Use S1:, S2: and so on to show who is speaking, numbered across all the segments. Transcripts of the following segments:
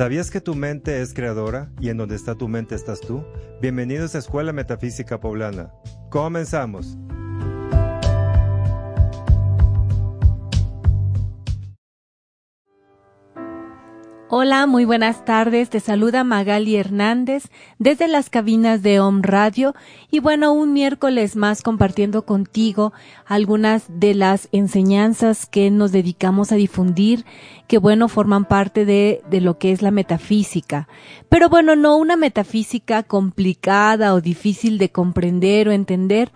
S1: ¿Sabías que tu mente es creadora y en donde está tu mente estás tú? Bienvenidos a Escuela Metafísica Poblana. Comenzamos.
S2: Hola, muy buenas tardes. Te saluda Magali Hernández desde las cabinas de Om Radio y bueno, un miércoles más compartiendo contigo algunas de las enseñanzas que nos dedicamos a difundir, que bueno, forman parte de, de lo que es la metafísica. Pero bueno, no una metafísica complicada o difícil de comprender o entender,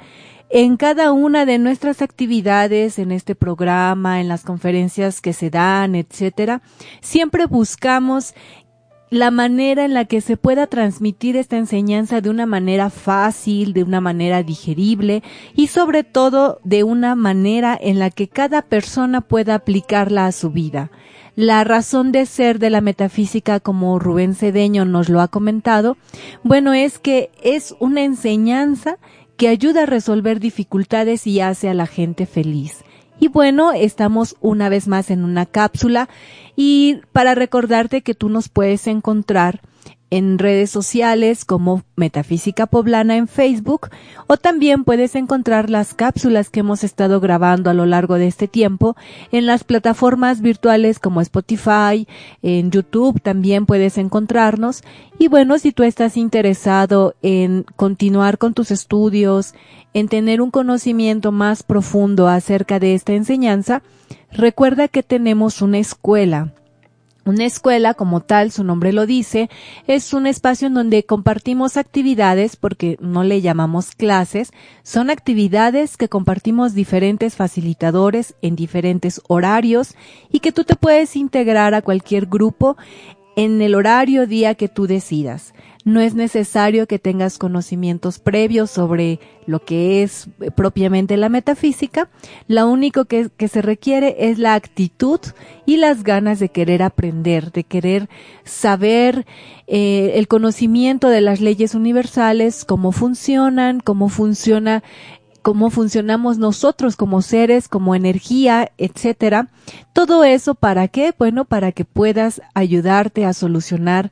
S2: en cada una de nuestras actividades, en este programa, en las conferencias que se dan, etcétera, siempre buscamos la manera en la que se pueda transmitir esta enseñanza de una manera fácil, de una manera digerible y sobre todo de una manera en la que cada persona pueda aplicarla a su vida. La razón de ser de la metafísica, como Rubén Cedeño nos lo ha comentado, bueno, es que es una enseñanza que ayuda a resolver dificultades y hace a la gente feliz. Y bueno, estamos una vez más en una cápsula y para recordarte que tú nos puedes encontrar en redes sociales como Metafísica Poblana en Facebook o también puedes encontrar las cápsulas que hemos estado grabando a lo largo de este tiempo en las plataformas virtuales como Spotify, en YouTube también puedes encontrarnos. Y bueno, si tú estás interesado en continuar con tus estudios, en tener un conocimiento más profundo acerca de esta enseñanza, recuerda que tenemos una escuela una escuela, como tal, su nombre lo dice, es un espacio en donde compartimos actividades, porque no le llamamos clases, son actividades que compartimos diferentes facilitadores en diferentes horarios y que tú te puedes integrar a cualquier grupo en el horario día que tú decidas. No es necesario que tengas conocimientos previos sobre lo que es eh, propiamente la metafísica. Lo único que, se requiere es la actitud y las ganas de querer aprender, de querer saber eh, el conocimiento de las leyes universales, cómo funcionan, cómo funciona cómo funcionamos nosotros como seres, como energía, etcétera. Todo eso para qué? Bueno, para que puedas ayudarte a solucionar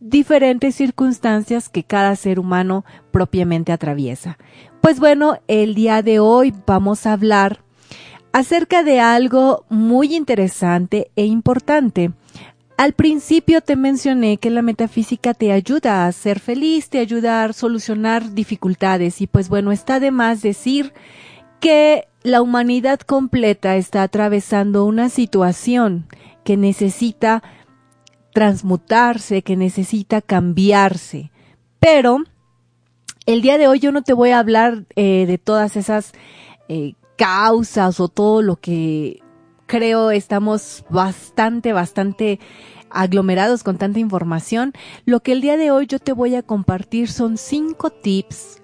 S2: diferentes circunstancias que cada ser humano propiamente atraviesa. Pues bueno, el día de hoy vamos a hablar acerca de algo muy interesante e importante. Al principio te mencioné que la metafísica te ayuda a ser feliz, te ayuda a solucionar dificultades y pues bueno, está de más decir que la humanidad completa está atravesando una situación que necesita transmutarse, que necesita cambiarse. Pero el día de hoy yo no te voy a hablar eh, de todas esas eh, causas o todo lo que creo estamos bastante, bastante aglomerados con tanta información. Lo que el día de hoy yo te voy a compartir son cinco tips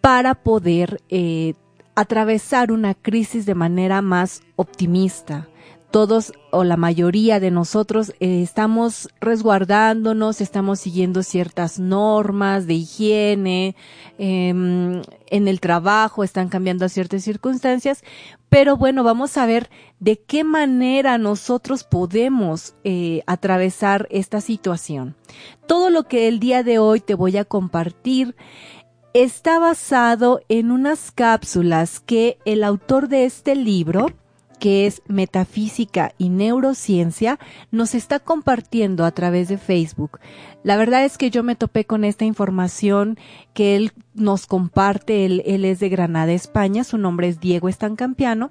S2: para poder eh, atravesar una crisis de manera más optimista, todos o la mayoría de nosotros eh, estamos resguardándonos, estamos siguiendo ciertas normas de higiene, em, en el trabajo están cambiando ciertas circunstancias, pero bueno, vamos a ver de qué manera nosotros podemos eh, atravesar esta situación. Todo lo que el día de hoy te voy a compartir está basado en unas cápsulas que el autor de este libro, que es Metafísica y Neurociencia, nos está compartiendo a través de Facebook. La verdad es que yo me topé con esta información que él nos comparte, él, es de Granada, España, su nombre es Diego Estancampiano,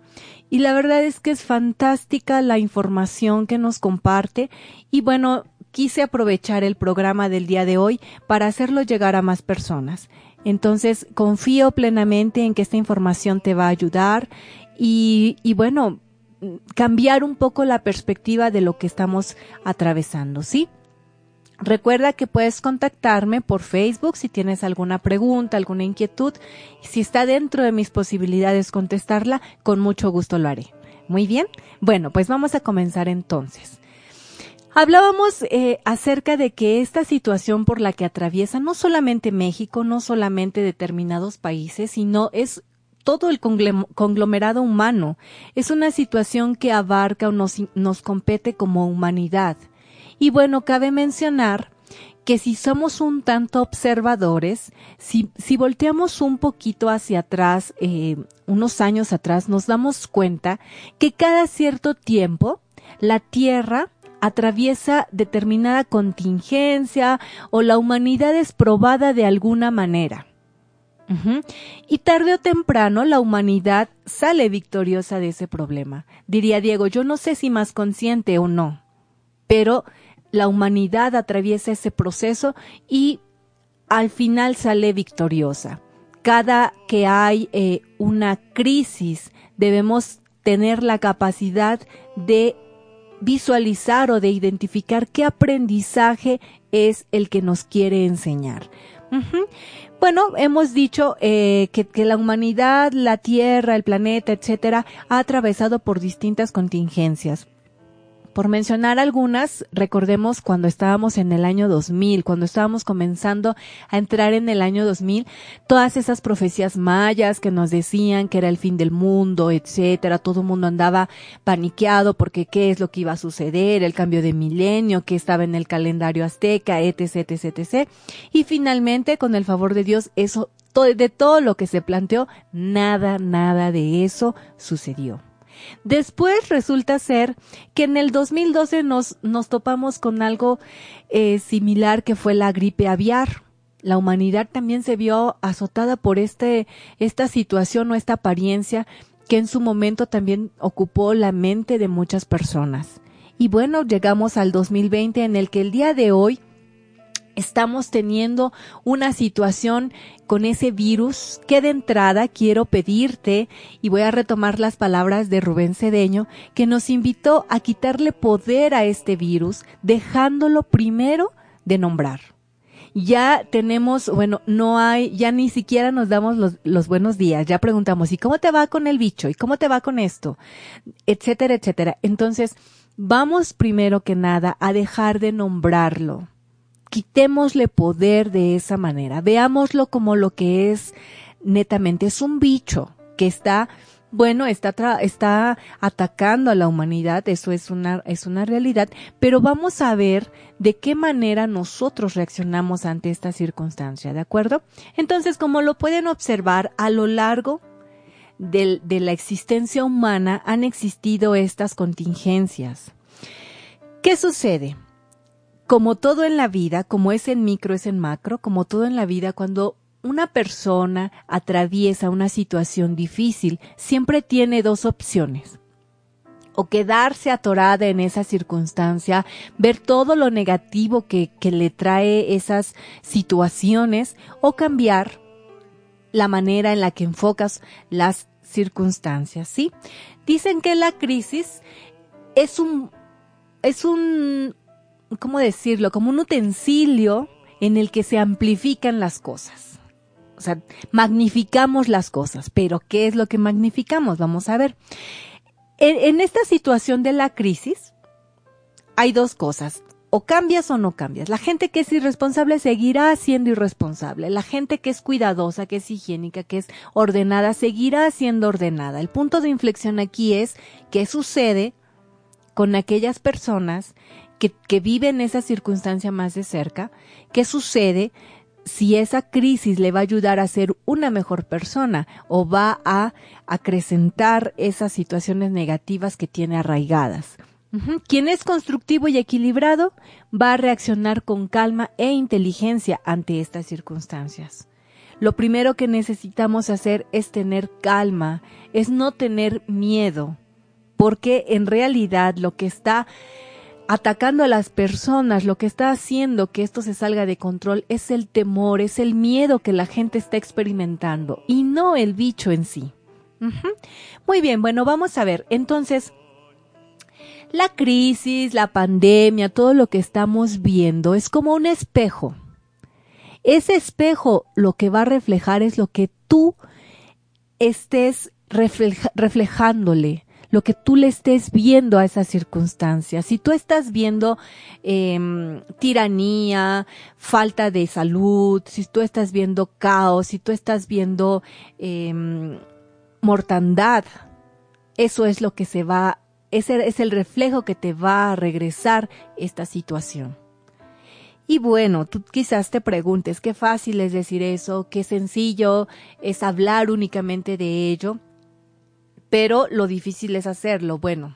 S2: y la verdad es que es fantástica la información que nos comparte, y bueno, quise aprovechar el programa del día de hoy para hacerlo llegar a más personas. Entonces, confío plenamente en que esta información te va a ayudar y, y bueno, cambiar un poco la perspectiva de lo que estamos atravesando, ¿sí? Recuerda que puedes contactarme por Facebook si tienes alguna pregunta, alguna inquietud. Si está dentro de mis posibilidades contestarla, con mucho gusto lo haré. Muy bien. Bueno, pues vamos a comenzar entonces. Hablábamos eh, acerca de que esta situación por la que atraviesa no solamente México, no solamente determinados países, sino es todo el conglomerado humano. Es una situación que abarca o nos, nos compete como humanidad. Y bueno, cabe mencionar que si somos un tanto observadores, si, si volteamos un poquito hacia atrás, eh, unos años atrás, nos damos cuenta que cada cierto tiempo la Tierra atraviesa determinada contingencia o la humanidad es probada de alguna manera. Y tarde o temprano la humanidad sale victoriosa de ese problema. Diría Diego, yo no sé si más consciente o no, pero la humanidad atraviesa ese proceso y al final sale victoriosa. Cada que hay eh, una crisis debemos tener la capacidad de visualizar o de identificar qué aprendizaje es el que nos quiere enseñar. Bueno, hemos dicho eh, que, que, la humanidad, la Tierra, el planeta, etcétera, ha atravesado por distintas contingencias. Por mencionar algunas, recordemos cuando estábamos en el año 2000, cuando estábamos comenzando a entrar en el año 2000, todas esas profecías mayas que nos decían que era el fin del mundo, etcétera, todo el mundo andaba paniqueado porque qué es lo que iba a suceder, el cambio de milenio, que estaba en el calendario azteca, etc, etc, etc. Y finalmente, con el favor de Dios, eso, de todo lo que se planteó, nada, nada de eso sucedió. Después resulta ser que en el 2012 nos, nos topamos con algo eh, similar que fue la gripe aviar. La humanidad también se vio azotada por este, esta situación o esta apariencia que en su momento también ocupó la mente de muchas personas. Y bueno, llegamos al 2020 en el que el día de hoy estamos teniendo una situación con ese virus que de entrada quiero pedirte, y voy a retomar las palabras de Rubén Cedeño, que nos invitó a quitarle poder a este virus, dejándolo primero de nombrar. Ya tenemos, bueno, no hay, ya ni siquiera nos damos los, los buenos días, ya preguntamos, ¿y cómo te va con el bicho? ¿Y cómo te va con esto? Etcétera, etcétera. Entonces, vamos primero que nada a dejar de nombrarlo quitémosle poder de esa manera, veámoslo como lo que es netamente, es un bicho que está, bueno, está, está atacando a la humanidad, eso es una, es una realidad, pero vamos a ver de qué manera nosotros reaccionamos ante esta circunstancia, ¿de acuerdo? Entonces, como lo pueden observar, a lo largo de la existencia humana han existido estas contingencias. ¿Qué sucede? Como todo en la vida, como es en micro, es en macro, como todo en la vida, cuando una persona atraviesa una situación difícil, siempre tiene dos opciones. O quedarse atorada en esa circunstancia, ver todo lo negativo que, que le trae esas situaciones, o cambiar la manera en la que enfocas las circunstancias, ¿sí? Dicen que la crisis es un, es un, ¿cómo decirlo? Como un utensilio en el que se amplifican las cosas. O sea, magnificamos las cosas, pero ¿qué es lo que magnificamos? Vamos a ver. En, esta situación de la crisis hay dos cosas. O cambias o no cambias. La gente que es irresponsable seguirá siendo irresponsable. La gente que es cuidadosa, que es higiénica, que es ordenada, seguirá siendo ordenada. El punto de inflexión aquí es qué sucede con aquellas personas que, que viven esa circunstancia más de cerca, qué sucede si esa crisis le va a ayudar a ser una mejor persona o va a acrecentar esas situaciones negativas que tiene arraigadas. Quien es constructivo y equilibrado va a reaccionar con calma e inteligencia ante estas circunstancias. Lo primero que necesitamos hacer es tener calma, es no tener miedo, porque en realidad lo que está atacando a las personas, lo que está haciendo que esto se salga de control es el temor, es el miedo que la gente está experimentando y no el bicho en sí. Muy bien, bueno, vamos a ver. Entonces, la crisis, la pandemia, todo lo que estamos viendo es como un espejo. Ese espejo lo que va a reflejar es lo que tú estés reflejándole lo que tú le estés viendo a esa circunstancia. Si tú estás viendo em, tiranía, falta de salud, si tú estás viendo caos, si tú estás viendo em, mortandad, eso es lo que se va, ese es el reflejo que te va a regresar esta situación. Y bueno, tú quizás te preguntes qué fácil es decir eso, qué sencillo es hablar únicamente de ello pero lo difícil es hacerlo. Bueno,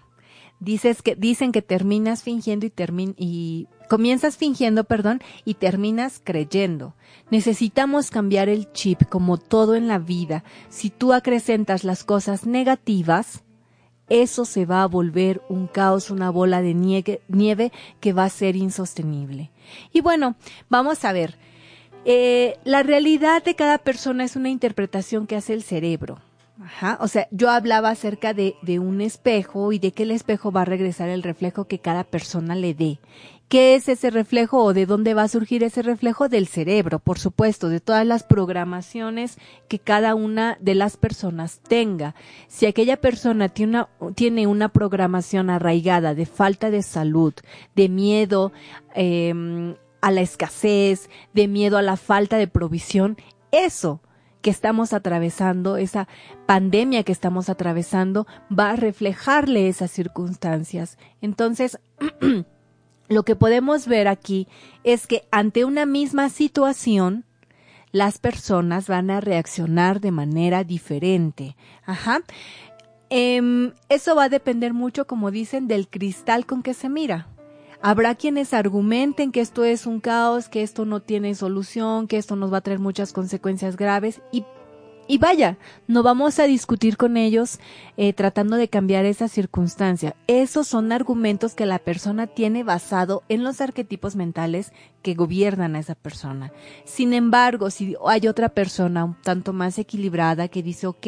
S2: dices que dicen que terminas fingiendo y termin y comienzas fingiendo, perdón, y terminas creyendo. Necesitamos cambiar el chip como todo en la vida. Si tú acrecentas las cosas negativas, eso se va a volver un caos, una bola de nieve, que va a ser insostenible. Y bueno, vamos a ver. Eh, la realidad de cada persona es una interpretación que hace el cerebro. Ajá, o sea, yo hablaba acerca de, de un espejo y de que el espejo va a regresar el reflejo que cada persona le dé. ¿Qué es ese reflejo o de dónde va a surgir ese reflejo? Del cerebro, por supuesto, de todas las programaciones que cada una de las personas tenga. Si aquella persona tiene una, tiene una programación arraigada de falta de salud, de miedo eh, a la escasez, de miedo a la falta de provisión, eso que estamos atravesando, esa pandemia que estamos atravesando, va a reflejarle esas circunstancias. Entonces, lo que podemos ver aquí es que ante una misma situación, las personas van a reaccionar de manera diferente. Ajá. Em, eso va a depender mucho, como dicen, del cristal con que se mira. Habrá quienes argumenten que esto es un caos, que esto no tiene solución, que esto nos va a traer muchas consecuencias graves y y vaya, no vamos a discutir con ellos eh, tratando de cambiar esa circunstancia. Esos son argumentos que la persona tiene basado en los arquetipos mentales que gobiernan a esa persona. Sin embargo, si hay otra persona un tanto más equilibrada que dice, ok,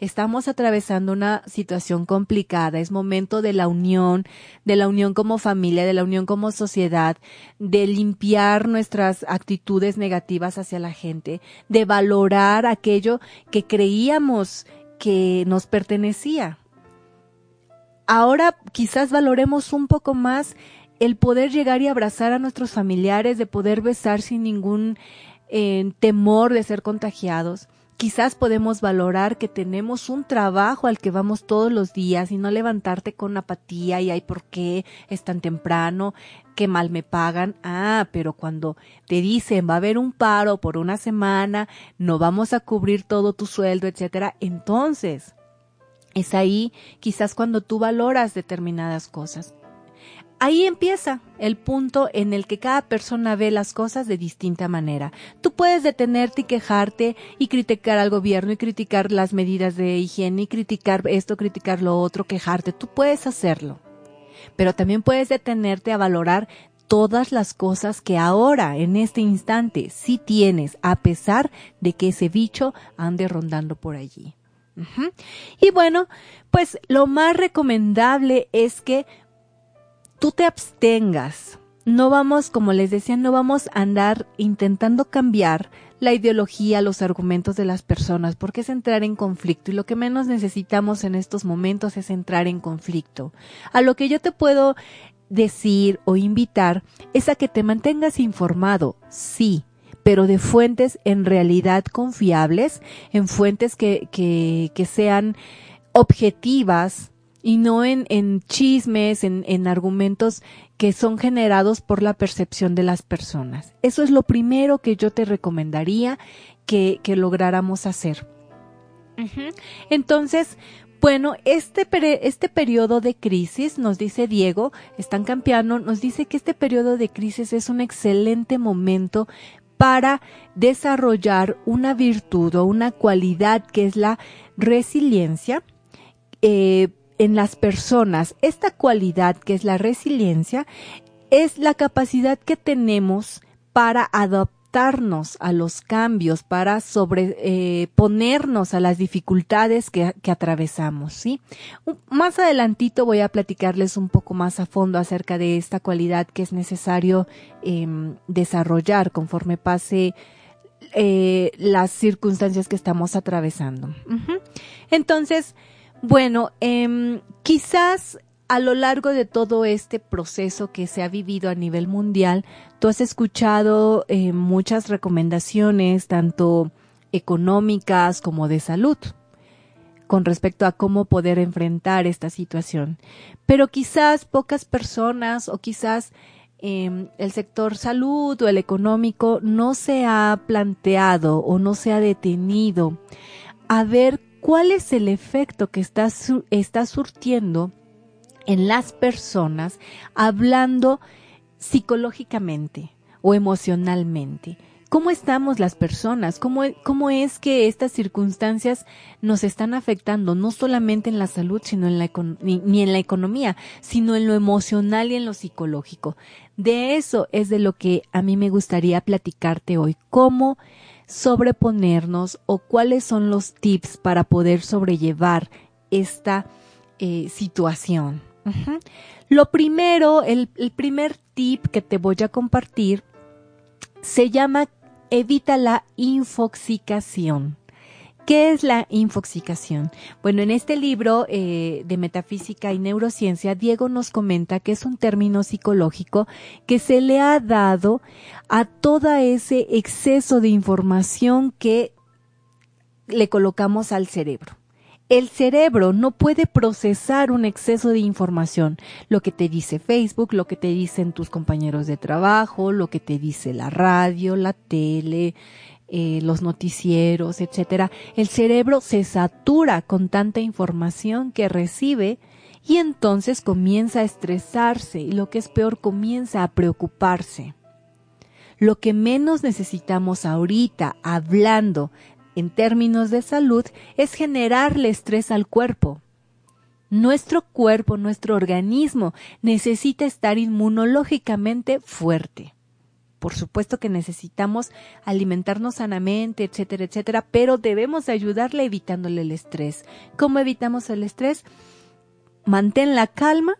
S2: estamos atravesando una situación complicada, es momento de la unión, de la unión como familia, de la unión como sociedad, de limpiar nuestras actitudes negativas hacia la gente, de valorar aquello que creíamos que nos pertenecía. Ahora quizás valoremos un poco más el poder llegar y abrazar a nuestros familiares, de poder besar sin ningún eh, temor de ser contagiados. Quizás podemos valorar que tenemos un trabajo al que vamos todos los días y no levantarte con apatía y ay, ¿por qué es tan temprano? Qué mal me pagan. Ah, pero cuando te dicen va a haber un paro por una semana, no vamos a cubrir todo tu sueldo, etcétera, entonces es ahí quizás cuando tú valoras determinadas cosas. Ahí empieza el punto en el que cada persona ve las cosas de distinta manera. Tú puedes detenerte y quejarte y criticar al gobierno y criticar las medidas de higiene y criticar esto, criticar lo otro, quejarte. Tú puedes hacerlo. Pero también puedes detenerte a valorar todas las cosas que ahora, en este instante, sí tienes, a pesar de que ese bicho ande rondando por allí. Y bueno, pues lo más recomendable es que tú te abstengas. No vamos, como les decía, no vamos a andar intentando cambiar la ideología, los argumentos de las personas, porque es entrar en conflicto y lo que menos necesitamos en estos momentos es entrar en conflicto. A lo que yo te puedo decir o invitar es a que te mantengas informado, sí, pero de fuentes en realidad confiables, en fuentes que, que, que sean objetivas, y no en, en chismes, en, en argumentos que son generados por la percepción de las personas. Eso es lo primero que yo te recomendaría que, que lográramos hacer. Entonces, bueno, este, este periodo de crisis, nos dice Diego, están campeando, nos dice que este periodo de crisis es un excelente momento para desarrollar una virtud o una cualidad que es la resiliencia, eh, en las personas esta cualidad que es la resiliencia es la capacidad que tenemos para adaptarnos a los cambios, para sobreponernos eh, a las dificultades que, atravesamos, ¿sí? Más adelantito voy a platicarles un poco más a fondo acerca de esta cualidad que es necesario em, desarrollar conforme pase eh, las circunstancias que estamos atravesando. Entonces, bueno, eh, quizás a lo largo de todo este proceso que se ha vivido a nivel mundial, tú has escuchado eh, muchas recomendaciones, tanto económicas como de salud, con respecto a cómo poder enfrentar esta situación. Pero quizás pocas personas o quizás eh, el sector salud o el económico no se ha planteado o no se ha detenido a ver cuál es el efecto que está, está surtiendo en las personas hablando psicológicamente o emocionalmente. ¿Cómo estamos las personas? ¿Cómo, ¿Cómo, es que estas circunstancias nos están afectando no solamente en la salud, sino en la ni, ni, en la economía, sino en lo emocional y en lo psicológico? De eso es de lo que a mí me gustaría platicarte hoy. ¿Cómo sobreponernos o cuáles son los tips para poder sobrellevar esta eh, situación? Lo primero, el, el primer tip que te voy a compartir se llama evita la infoxicación. ¿Qué es la infoxicación? Bueno, en este libro eh, de Metafísica y Neurociencia, Diego nos comenta que es un término psicológico que se le ha dado a todo ese exceso de información que le colocamos al cerebro el cerebro no puede procesar un exceso de información, lo que te dice Facebook, lo que te dicen tus compañeros de trabajo, lo que te dice la radio, la tele, eh, los noticieros, etcétera. El cerebro se satura con tanta información que recibe y entonces comienza a estresarse y lo que es peor comienza a preocuparse. Lo que menos necesitamos ahorita, hablando en términos de salud, es generarle estrés al cuerpo. Nuestro cuerpo, nuestro organismo necesita estar inmunológicamente fuerte. Por supuesto que necesitamos alimentarnos sanamente, etcétera, etcétera, pero debemos ayudarle evitándole el estrés. ¿Cómo evitamos el estrés? Mantén la calma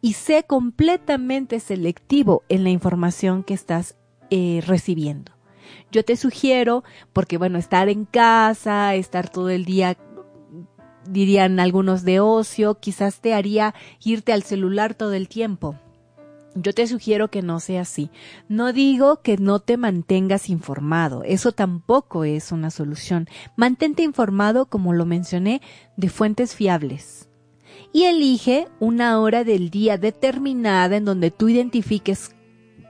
S2: y sé completamente selectivo en la información que estás eh, recibiendo. Yo te sugiero, porque bueno, estar en casa, estar todo el día dirían algunos de ocio, quizás te haría irte al celular todo el tiempo. Yo te sugiero que no sea así. No digo que no te mantengas informado, eso tampoco es una solución. Mantente informado, como lo mencioné, de fuentes fiables. Y elige una hora del día determinada en donde tú identifiques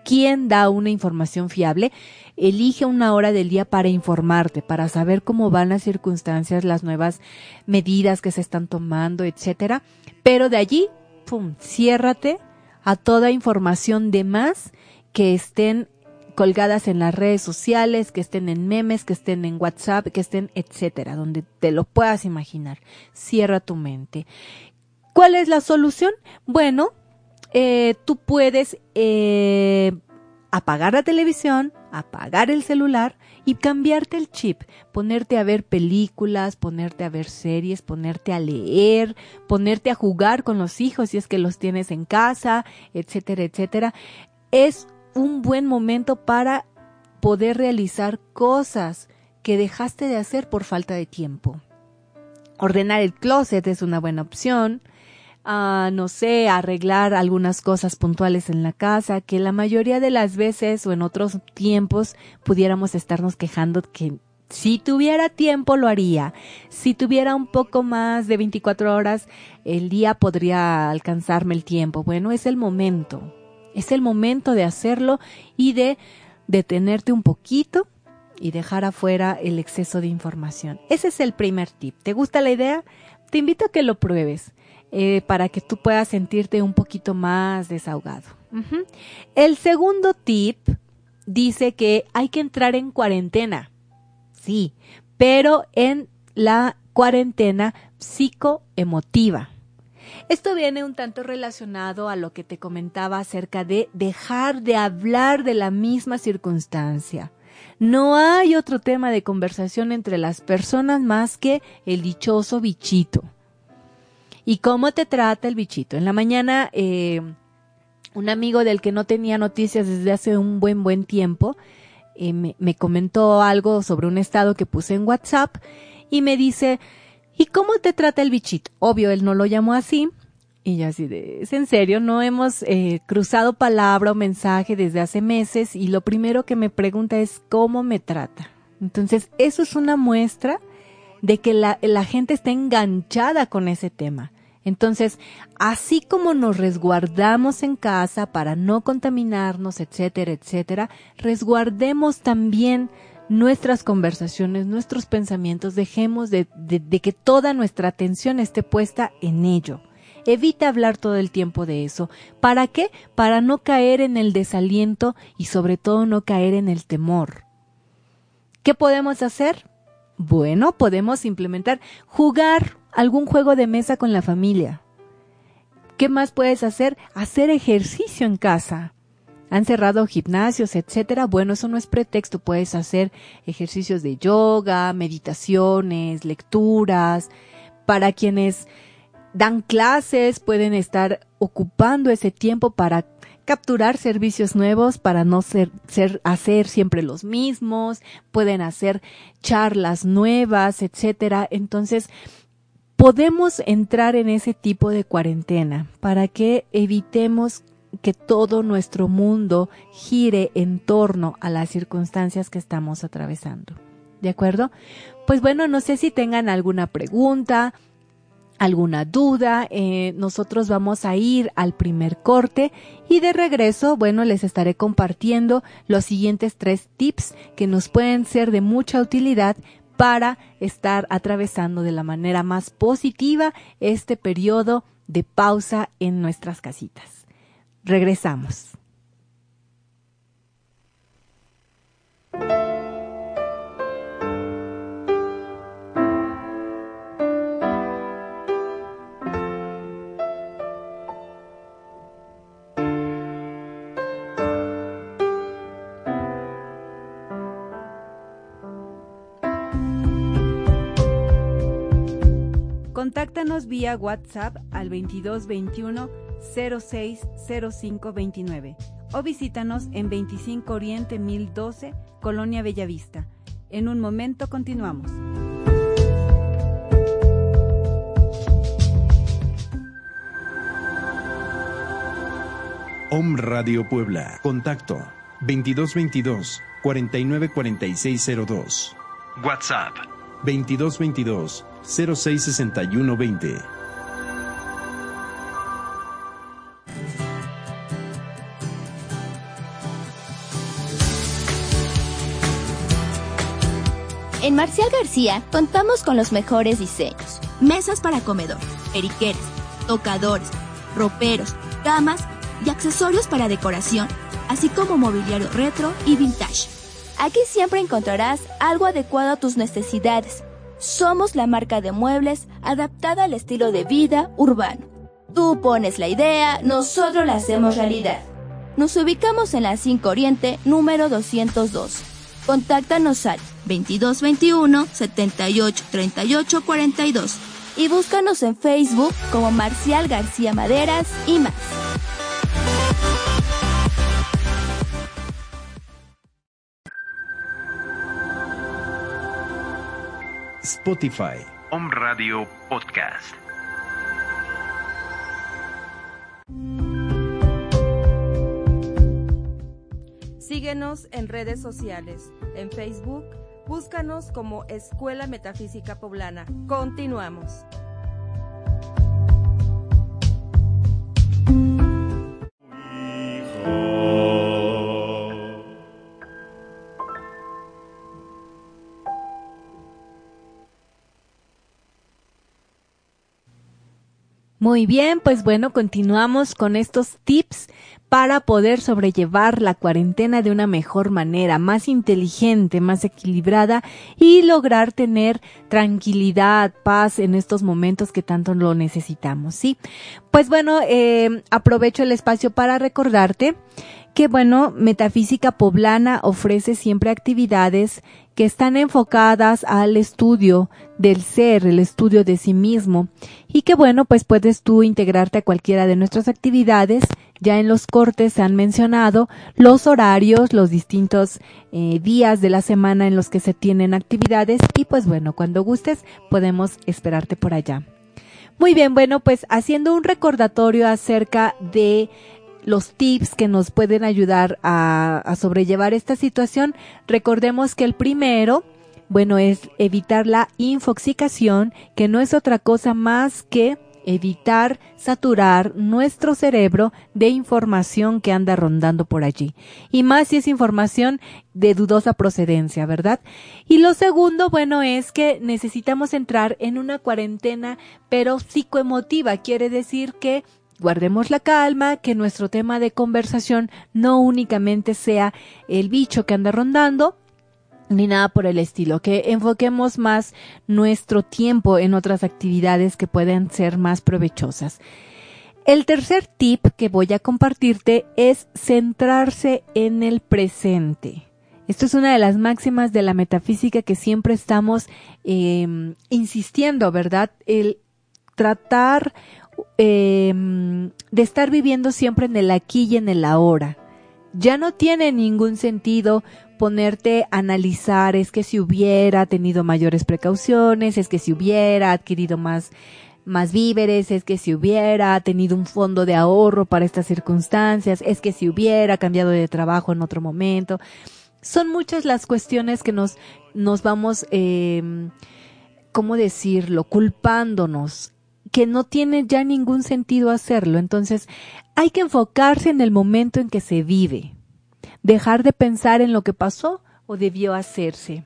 S2: quién da una información fiable Elige una hora del día para informarte, para saber cómo van las circunstancias, las nuevas medidas que se están tomando, etcétera. Pero de allí, pum, ciérrate a toda información de más que estén colgadas en las redes sociales, que estén en memes, que estén en WhatsApp, que estén, etcétera, donde te lo puedas imaginar. Cierra tu mente. ¿Cuál es la solución? Bueno, eh, tú puedes eh, apagar la televisión, apagar el celular y cambiarte el chip, ponerte a ver películas, ponerte a ver series, ponerte a leer, ponerte a jugar con los hijos si es que los tienes en casa, etcétera, etcétera. Es un buen momento para poder realizar cosas que dejaste de hacer por falta de tiempo. Ordenar el closet es una buena opción a, no sé, arreglar algunas cosas puntuales en la casa, que la mayoría de las veces o en otros tiempos pudiéramos estarnos quejando que si tuviera tiempo lo haría. Si tuviera un poco más de 24 horas, el día podría alcanzarme el tiempo. Bueno, es el momento. Es el momento de hacerlo y de detenerte un poquito y dejar afuera el exceso de información. Ese es el primer tip. ¿Te gusta la idea? Te invito a que lo pruebes. Eh, para que tú puedas sentirte un poquito más desahogado. El segundo tip dice que hay que entrar en cuarentena. Sí, pero en la cuarentena psicoemotiva. Esto viene un tanto relacionado a lo que te comentaba acerca de dejar de hablar de la misma circunstancia. No hay otro tema de conversación entre las personas más que el dichoso bichito. ¿Y cómo te trata el bichito? En la mañana, eh, un amigo del que no tenía noticias desde hace un buen, buen tiempo, eh, me, me comentó algo sobre un estado que puse en WhatsApp y me dice, ¿y cómo te trata el bichito? Obvio, él no lo llamó así. Y yo así de, es en serio, no hemos eh, cruzado palabra o mensaje desde hace meses y lo primero que me pregunta es cómo me trata. Entonces, eso es una muestra de que la gente está enganchada con ese tema. Entonces, así como nos resguardamos en casa para no contaminarnos, etcétera, etcétera, resguardemos también nuestras conversaciones, nuestros pensamientos, dejemos de, de, que toda nuestra atención esté puesta en ello. Evita hablar todo el tiempo de eso. ¿Para qué? Para no caer en el desaliento y sobre todo no caer en el temor. ¿Qué podemos hacer? Bueno, podemos implementar jugar algún juego de mesa con la familia. ¿Qué más puedes hacer? Hacer ejercicio en casa han cerrado gimnasios, etcétera. Bueno, eso no es pretexto. Puedes hacer ejercicios de yoga, meditaciones, lecturas. Para quienes dan clases, pueden estar ocupando ese tiempo para capturar servicios nuevos para no ser, ser, hacer siempre los mismos, pueden hacer charlas nuevas, etcétera. Entonces, podemos entrar en ese tipo de cuarentena para que evitemos que todo nuestro mundo gire en torno a las circunstancias que estamos atravesando. ¿De acuerdo? Pues bueno, no sé si tengan alguna pregunta, alguna duda, eh, nosotros vamos a ir al primer corte y de regreso, bueno, les estaré compartiendo los siguientes tres tips que nos pueden ser de mucha utilidad para estar atravesando de la manera más positiva este periodo de pausa en nuestras casitas. Regresamos. Contáctanos vía WhatsApp al 2221 060529 o visítanos en 25 Oriente 1012, Colonia Bellavista. En un momento continuamos.
S3: Om Radio Puebla. Contacto 2222 494602. WhatsApp 2222 066120.
S4: En Marcial García contamos con los mejores diseños. Mesas para comedor, periqueras, tocadores, roperos, camas y accesorios para decoración, así como mobiliario retro y vintage. Aquí siempre encontrarás algo adecuado a tus necesidades. Somos la marca de muebles adaptada al estilo de vida urbano. Tú pones la idea, nosotros la hacemos realidad. Nos ubicamos en la 5 Oriente, número 202. Contáctanos al 2221 78 38 42 y búscanos en Facebook como Marcial García Maderas y más.
S3: Spotify, Home Radio Podcast.
S5: Síguenos en redes sociales. En Facebook, búscanos como Escuela Metafísica Poblana. Continuamos.
S2: Muy bien, pues bueno, continuamos con estos tips para poder sobrellevar la cuarentena de una mejor manera, más inteligente, más equilibrada y lograr tener tranquilidad, paz en estos momentos que tanto lo necesitamos, ¿sí? Pues bueno, eh, aprovecho el espacio para recordarte que bueno, Metafísica Poblana ofrece siempre actividades que están enfocadas al estudio del ser, el estudio de sí mismo, y que bueno, pues puedes tú integrarte a cualquiera de nuestras actividades. Ya en los cortes se han mencionado los horarios, los distintos eh, días de la semana en los que se tienen actividades y pues bueno, cuando gustes podemos esperarte por allá. Muy bien, bueno, pues haciendo un recordatorio acerca de los tips que nos pueden ayudar a, sobrellevar esta situación. Recordemos que el primero, bueno, es evitar la infoxicación, que no es otra cosa más que evitar saturar nuestro cerebro de información que anda rondando por allí. Y más si es información de dudosa procedencia, ¿verdad? Y lo segundo, bueno, es que necesitamos entrar en una cuarentena, pero psicoemotiva. Quiere decir que guardemos la calma, que nuestro tema de conversación no únicamente sea el bicho que anda rondando, ni nada por el estilo, que enfoquemos más nuestro tiempo en otras actividades que pueden ser más provechosas. El tercer tip que voy a compartirte es centrarse en el presente. Esto es una de las máximas de la metafísica que siempre estamos eh, insistiendo, ¿verdad? El tratar Em, de estar viviendo siempre en el aquí y en el ahora. Ya no tiene ningún sentido ponerte a analizar, es que si hubiera tenido mayores precauciones, es que si hubiera adquirido más, más víveres, es que si hubiera tenido un fondo de ahorro para estas circunstancias, es que si hubiera cambiado de trabajo en otro momento. Son muchas las cuestiones que nos, nos vamos, eh, ¿cómo decirlo?, culpándonos que no tiene ya ningún sentido hacerlo. Entonces, hay que enfocarse en el momento en que se vive, dejar de pensar en lo que pasó o debió hacerse.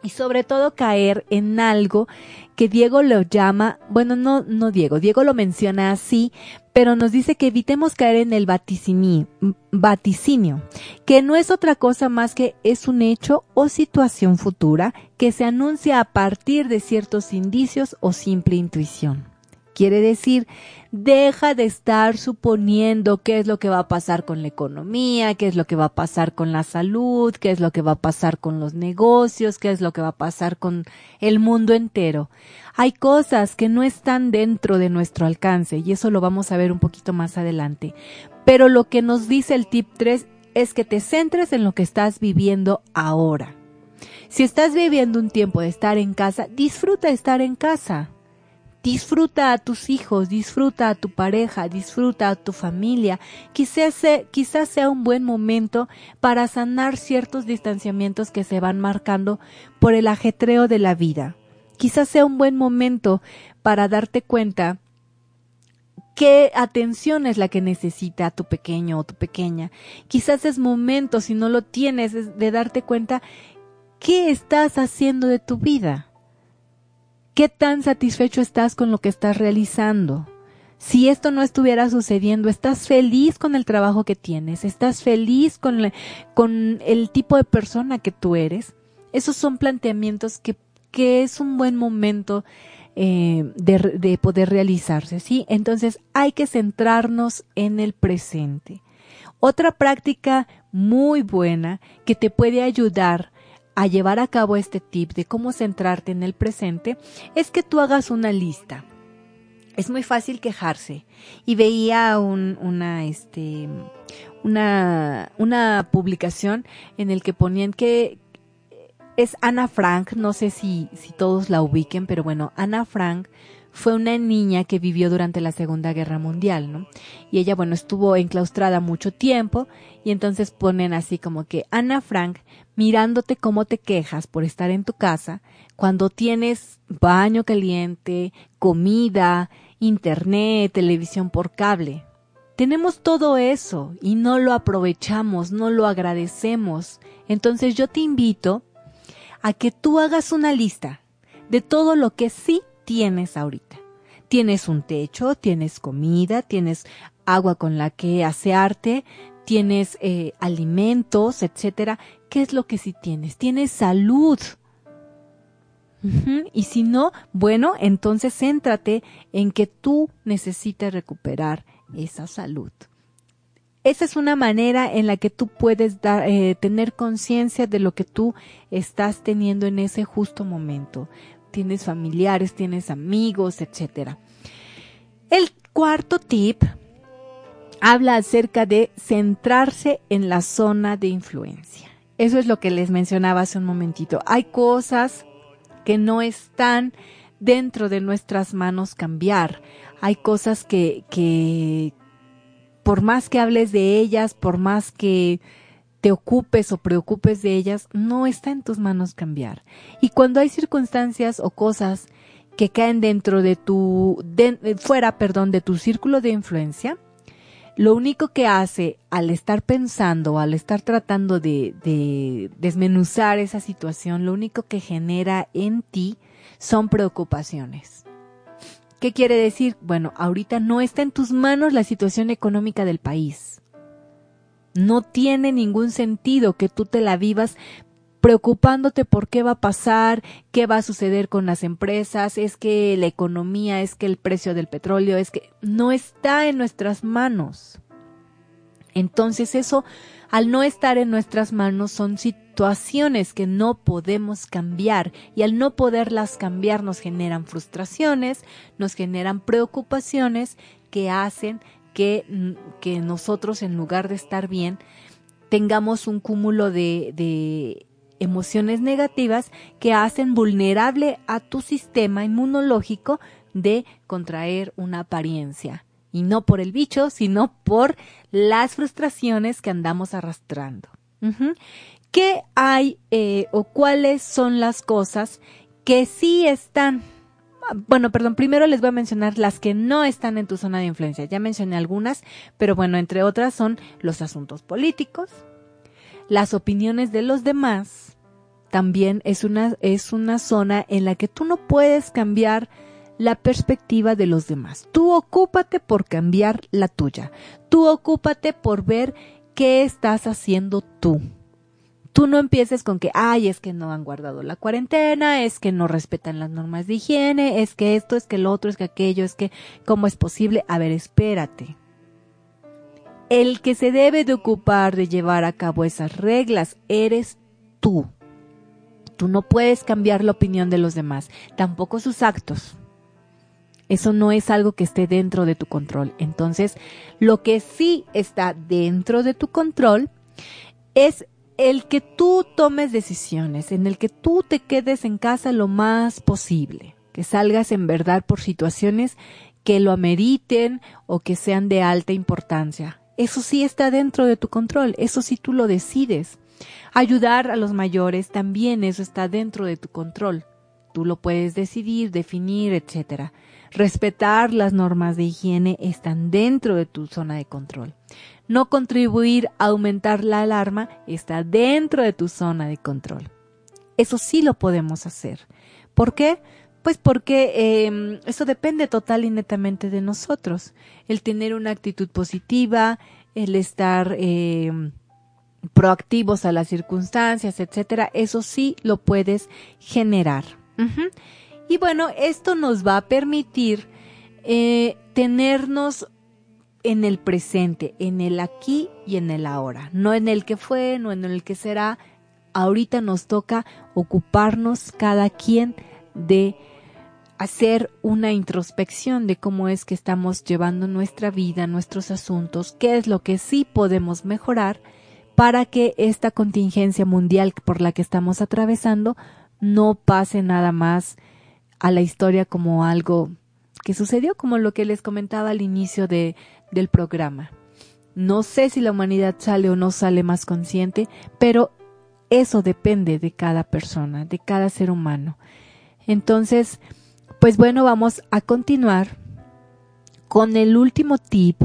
S2: Y sobre todo caer en algo que Diego lo llama, bueno, no, no Diego, Diego lo menciona así, pero nos dice que evitemos caer en el vaticinio, vaticinio, que no es otra cosa más que es un hecho o situación futura que se anuncia a partir de ciertos indicios o simple intuición. Quiere decir, deja de estar suponiendo qué es lo que va a pasar con la economía, qué es lo que va a pasar con la salud, qué es lo que va a pasar con los negocios, qué es lo que va a pasar con el mundo entero. Hay cosas que no están dentro de nuestro alcance y eso lo vamos a ver un poquito más adelante. Pero lo que nos dice el tip 3 es que te centres en lo que estás viviendo ahora. Si estás viviendo un tiempo de estar en casa, disfruta estar en casa Disfruta a tus hijos, disfruta a tu pareja, disfruta a tu familia. Quizás sea, sea un buen momento para sanar ciertos distanciamientos que se van marcando por el ajetreo de la vida. Quizás sea un buen momento para darte cuenta qué atención es la que necesita tu pequeño o tu pequeña. Quizás es momento, si no lo tienes, de darte cuenta qué estás haciendo de tu vida. ¿Qué tan satisfecho estás con lo que estás realizando? Si esto no estuviera sucediendo, ¿estás feliz con el trabajo que tienes? ¿Estás feliz con, el tipo de persona que tú eres? Esos son planteamientos que, que es un buen momento eh, de, de poder realizarse, ¿sí? Entonces hay que centrarnos en el presente. Otra práctica muy buena que te puede ayudar a llevar a cabo este tip de cómo centrarte en el presente es que tú hagas una lista. Es muy fácil quejarse. Y veía una, este, una, una publicación en el que ponían que es Ana Frank, no sé si, si todos la ubiquen, pero bueno, Ana Frank fue una niña que vivió durante la Segunda Guerra Mundial, ¿no? Y ella, bueno, estuvo enclaustrada mucho tiempo y entonces ponen así como que Ana Frank mirándote cómo te quejas por estar en tu casa cuando tienes baño caliente, comida, internet, televisión por cable. Tenemos todo eso y no lo aprovechamos, no lo agradecemos. Entonces yo te invito a que tú hagas una lista de todo lo que sí tienes ahorita Tienes un techo, tienes comida, tienes agua con la que asearte, tienes eh, alimentos, etcétera. ¿Qué es lo que sí tienes? Tienes salud. Y si no, bueno, entonces céntrate en que tú necesitas recuperar esa salud. Esa es una manera en la que tú puedes eh, tener conciencia de lo que tú estás teniendo en ese justo momento. Tienes familiares, tienes amigos, etcétera. El cuarto tip habla acerca de centrarse en la zona de influencia. Eso es lo que les mencionaba hace un momentito. Hay cosas que no están dentro de nuestras manos cambiar. Hay cosas que, que por más que hables de ellas, por más que te ocupes o preocupes de ellas, no está en tus manos cambiar. Y cuando hay circunstancias o cosas que caen dentro de tu, fuera, perdón, de tu círculo de influencia, lo único que hace al estar pensando, al estar tratando de, de desmenuzar esa situación, lo único que genera en ti son preocupaciones. ¿Qué quiere decir? Bueno, ahorita no está en tus manos la situación económica del país. No tiene ningún sentido que tú te la vivas preocupándote por qué va a pasar, qué va a suceder con las empresas, es que la economía, es que el precio del petróleo, es que no está en nuestras manos. Entonces eso, al no estar en nuestras manos, son situaciones que no podemos cambiar y al no poderlas cambiar nos generan frustraciones, nos generan preocupaciones que hacen que, que nosotros en lugar de estar bien, tengamos un cúmulo de, de emociones negativas que hacen vulnerable a tu sistema inmunológico de contraer una apariencia. Y no por el bicho, sino por las frustraciones que andamos arrastrando. ¿Qué hay eh, o cuáles son las cosas que sí están bueno, perdón, primero les voy a mencionar las que no están en tu zona de influencia. Ya mencioné algunas, pero bueno, entre otras son los asuntos políticos, las opiniones de los demás, también es una, es una zona en la que tú no puedes cambiar la perspectiva de los demás. Tú ocúpate por cambiar la tuya. Tú ocúpate por ver qué estás haciendo tú. Tú no empieces con que, ay, es que no han guardado la cuarentena, es que no respetan las normas de higiene, es que esto, es que lo otro, es que aquello, es que, ¿cómo es posible? A ver, espérate. El que se debe de ocupar de llevar a cabo esas reglas eres tú. Tú no puedes cambiar la opinión de los demás, tampoco sus actos. Eso no es algo que esté dentro de tu control. Entonces, lo que sí está dentro de tu control es el que tú tomes decisiones, en el que tú te quedes en casa lo más posible, que salgas en verdad por situaciones que lo ameriten o que sean de alta importancia. Eso sí está dentro de tu control, eso sí tú lo decides. Ayudar a los mayores también eso está dentro de tu control. Tú lo puedes decidir, definir, etc. Respetar las normas de higiene están dentro de tu zona de control. No contribuir a aumentar la alarma está dentro de tu zona de control. Eso sí lo podemos hacer. ¿Por qué? Pues porque em, eso depende total y netamente de nosotros. El tener una actitud positiva, el estar em, proactivos a las circunstancias, etcétera, eso sí lo puedes generar. Y bueno, esto nos va a permitir eh, tenernos en el presente, en el aquí y en el ahora, no en el que fue, no en el que será. Ahorita nos toca ocuparnos cada quien de hacer una introspección de cómo es que estamos llevando nuestra vida, nuestros asuntos, qué es lo que sí podemos mejorar para que esta contingencia mundial por la que estamos atravesando no pase nada más a la historia como algo que sucedió, como lo que les comentaba al inicio de, del programa. No sé si la humanidad sale o no sale más consciente, pero eso depende de cada persona, de cada ser humano. Entonces, pues bueno, vamos a continuar con el último tip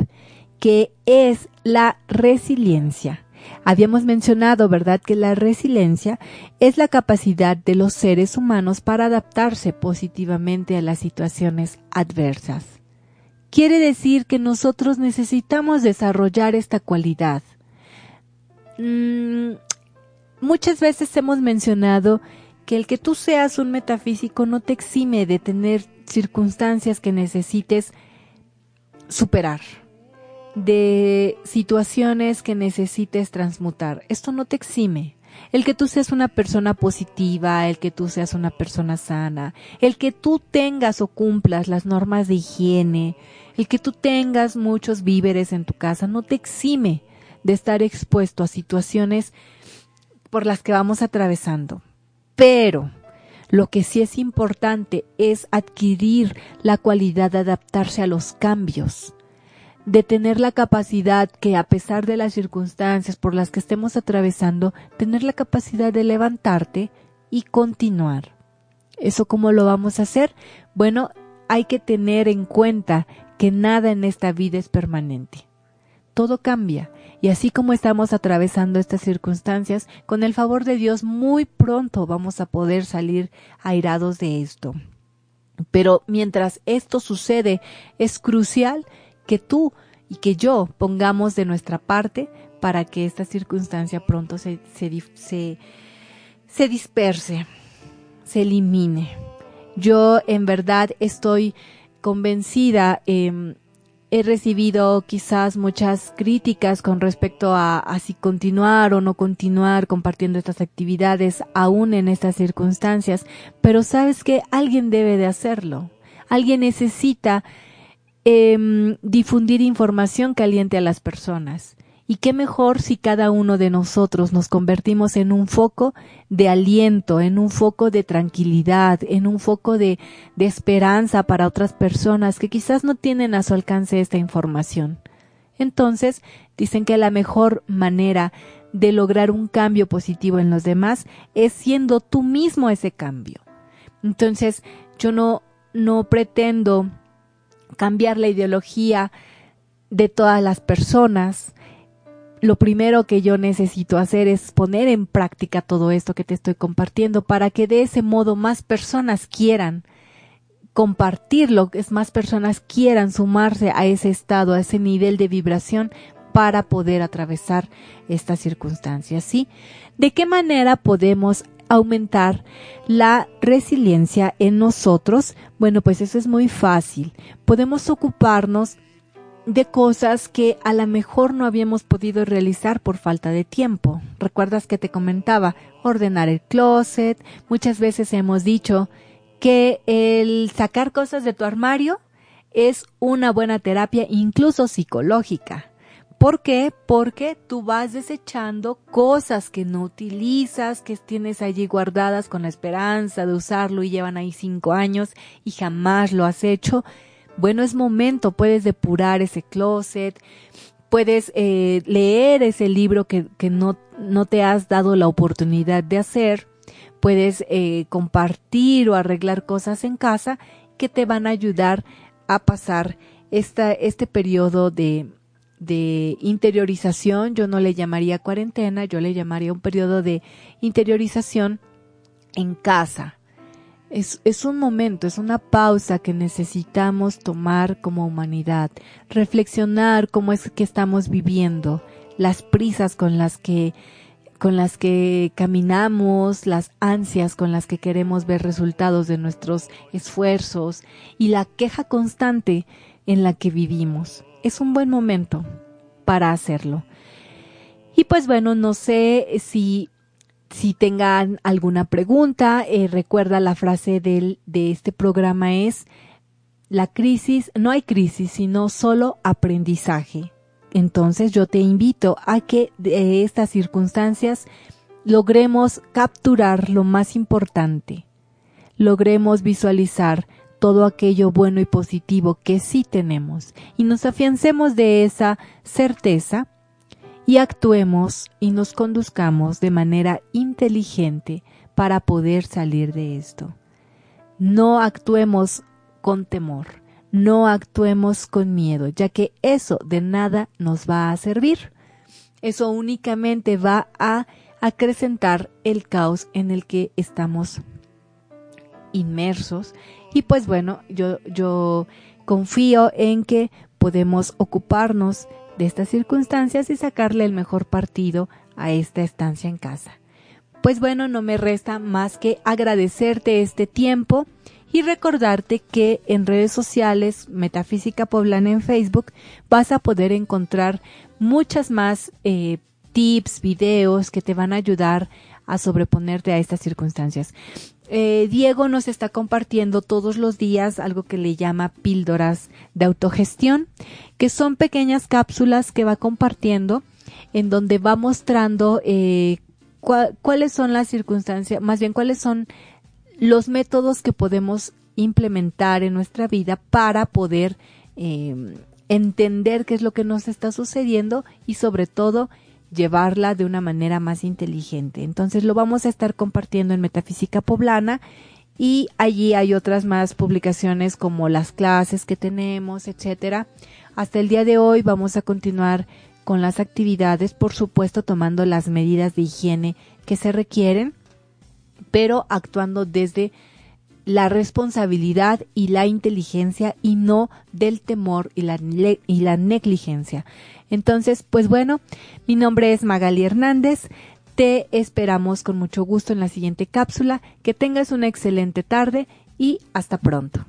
S2: que es la resiliencia. Habíamos mencionado, ¿verdad?, que la resiliencia es la capacidad de los seres humanos para adaptarse positivamente a las situaciones adversas. Quiere decir que nosotros necesitamos desarrollar esta cualidad. Mm, muchas veces hemos mencionado que el que tú seas un metafísico no te exime de tener circunstancias que necesites superar, de situaciones que necesites transmutar. Esto no te exime. El que tú seas una persona positiva, el que tú seas una persona sana, el que tú tengas o cumplas las normas de higiene, el que tú tengas muchos víveres en tu casa, no te exime de estar expuesto a situaciones por las que vamos atravesando. Pero lo que sí es importante es adquirir la cualidad de adaptarse a los cambios, de tener la capacidad que a pesar de las circunstancias por las que estemos atravesando, tener la capacidad de levantarte y continuar. ¿Eso cómo lo vamos a hacer? Bueno, hay que tener en cuenta que nada en esta vida es permanente. Todo cambia y así como estamos atravesando estas circunstancias, con el favor de Dios muy pronto vamos a poder salir airados de esto. Pero mientras esto sucede, es crucial que tú y que yo pongamos de nuestra parte para que esta circunstancia pronto se, se, se disperse, se elimine. Yo en verdad estoy convencida, eh, he recibido quizás muchas críticas con respecto a, si continuar o no continuar compartiendo estas actividades aún en estas circunstancias, pero sabes que alguien debe de hacerlo. Alguien necesita eh, difundir información caliente a las personas. Y qué mejor si cada uno de nosotros nos convertimos en un foco de aliento, en un foco de tranquilidad, en un foco de, esperanza para otras personas que quizás no tienen a su alcance esta información. Entonces, dicen que la mejor manera de lograr un cambio positivo en los demás es siendo tú mismo ese cambio. Entonces, yo no, no pretendo cambiar la ideología de todas las personas, lo primero que yo necesito hacer es poner en práctica todo esto que te estoy compartiendo para que de ese modo más personas quieran compartirlo, es más personas quieran sumarse a ese estado, a ese nivel de vibración para poder atravesar estas circunstancias, ¿sí? ¿De qué manera podemos aumentar la resiliencia en nosotros? Bueno, pues eso es muy fácil. Podemos ocuparnos de cosas que a lo mejor no habíamos podido realizar por falta de tiempo. ¿Recuerdas que te comentaba? Ordenar el closet. Muchas veces hemos dicho que el sacar cosas de tu armario es una buena terapia, incluso psicológica. ¿Por qué? Porque tú vas desechando cosas que no utilizas, que tienes allí guardadas con la esperanza de usarlo y llevan ahí cinco años y jamás lo has hecho bueno, es momento, puedes depurar ese closet, puedes eh, leer ese libro que, que no, no, te has dado la oportunidad de hacer, puedes eh, compartir o arreglar cosas en casa que te van a ayudar a pasar esta, este periodo de, de interiorización, yo no le llamaría cuarentena, yo le llamaría un periodo de interiorización en casa es, un momento, es una pausa que necesitamos tomar como humanidad, reflexionar cómo es que estamos viviendo, las prisas con las que con las que caminamos, las ansias con las que queremos ver resultados de nuestros esfuerzos y la queja constante en la que vivimos. Es un buen momento para hacerlo. Y pues bueno, no sé si si tengan alguna pregunta, eh, recuerda la frase del, de este programa es, la crisis, no hay crisis, sino solo aprendizaje. Entonces yo te invito a que de estas circunstancias logremos capturar lo más importante, logremos visualizar todo aquello bueno y positivo que sí tenemos y nos afiancemos de esa certeza y actuemos y nos conduzcamos de manera inteligente para poder salir de esto. No actuemos con temor, no actuemos con miedo, ya que eso de nada nos va a servir. eso únicamente va a acrecentar el caos en el que estamos inmersos. Y pues bueno, yo, yo confío en que podemos ocuparnos de estas circunstancias y sacarle el mejor partido a esta estancia en casa. Pues bueno, no me resta más que agradecerte este tiempo y recordarte que en redes sociales, Metafísica Poblana en Facebook, vas a poder encontrar muchas más eh, tips, videos que te van a ayudar a sobreponerte a estas circunstancias. Eh, Diego nos está compartiendo todos los días algo que le llama píldoras de autogestión, que son pequeñas cápsulas que va compartiendo en donde va mostrando eh, cuáles son las circunstancias, más bien cuáles son los métodos que podemos implementar en nuestra vida para poder eh, entender qué es lo que nos está sucediendo y sobre todo llevarla de una manera más inteligente. Entonces lo vamos a estar compartiendo en Metafísica Poblana y allí hay otras más publicaciones como las clases que tenemos, etcétera. Hasta el día de hoy vamos a continuar con las actividades, por supuesto tomando las medidas de higiene que se requieren, pero actuando desde la responsabilidad y la inteligencia y no del temor y la, y la negligencia. Entonces, pues bueno, mi nombre es Magali Hernández. Te esperamos con mucho gusto en la siguiente cápsula. Que tengas una excelente tarde y hasta pronto.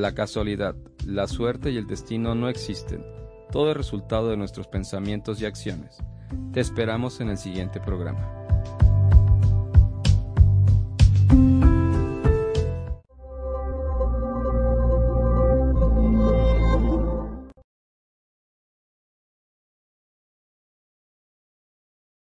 S6: La casualidad, la suerte y el destino no existen. Todo es resultado de nuestros pensamientos y acciones. Te esperamos en el siguiente programa.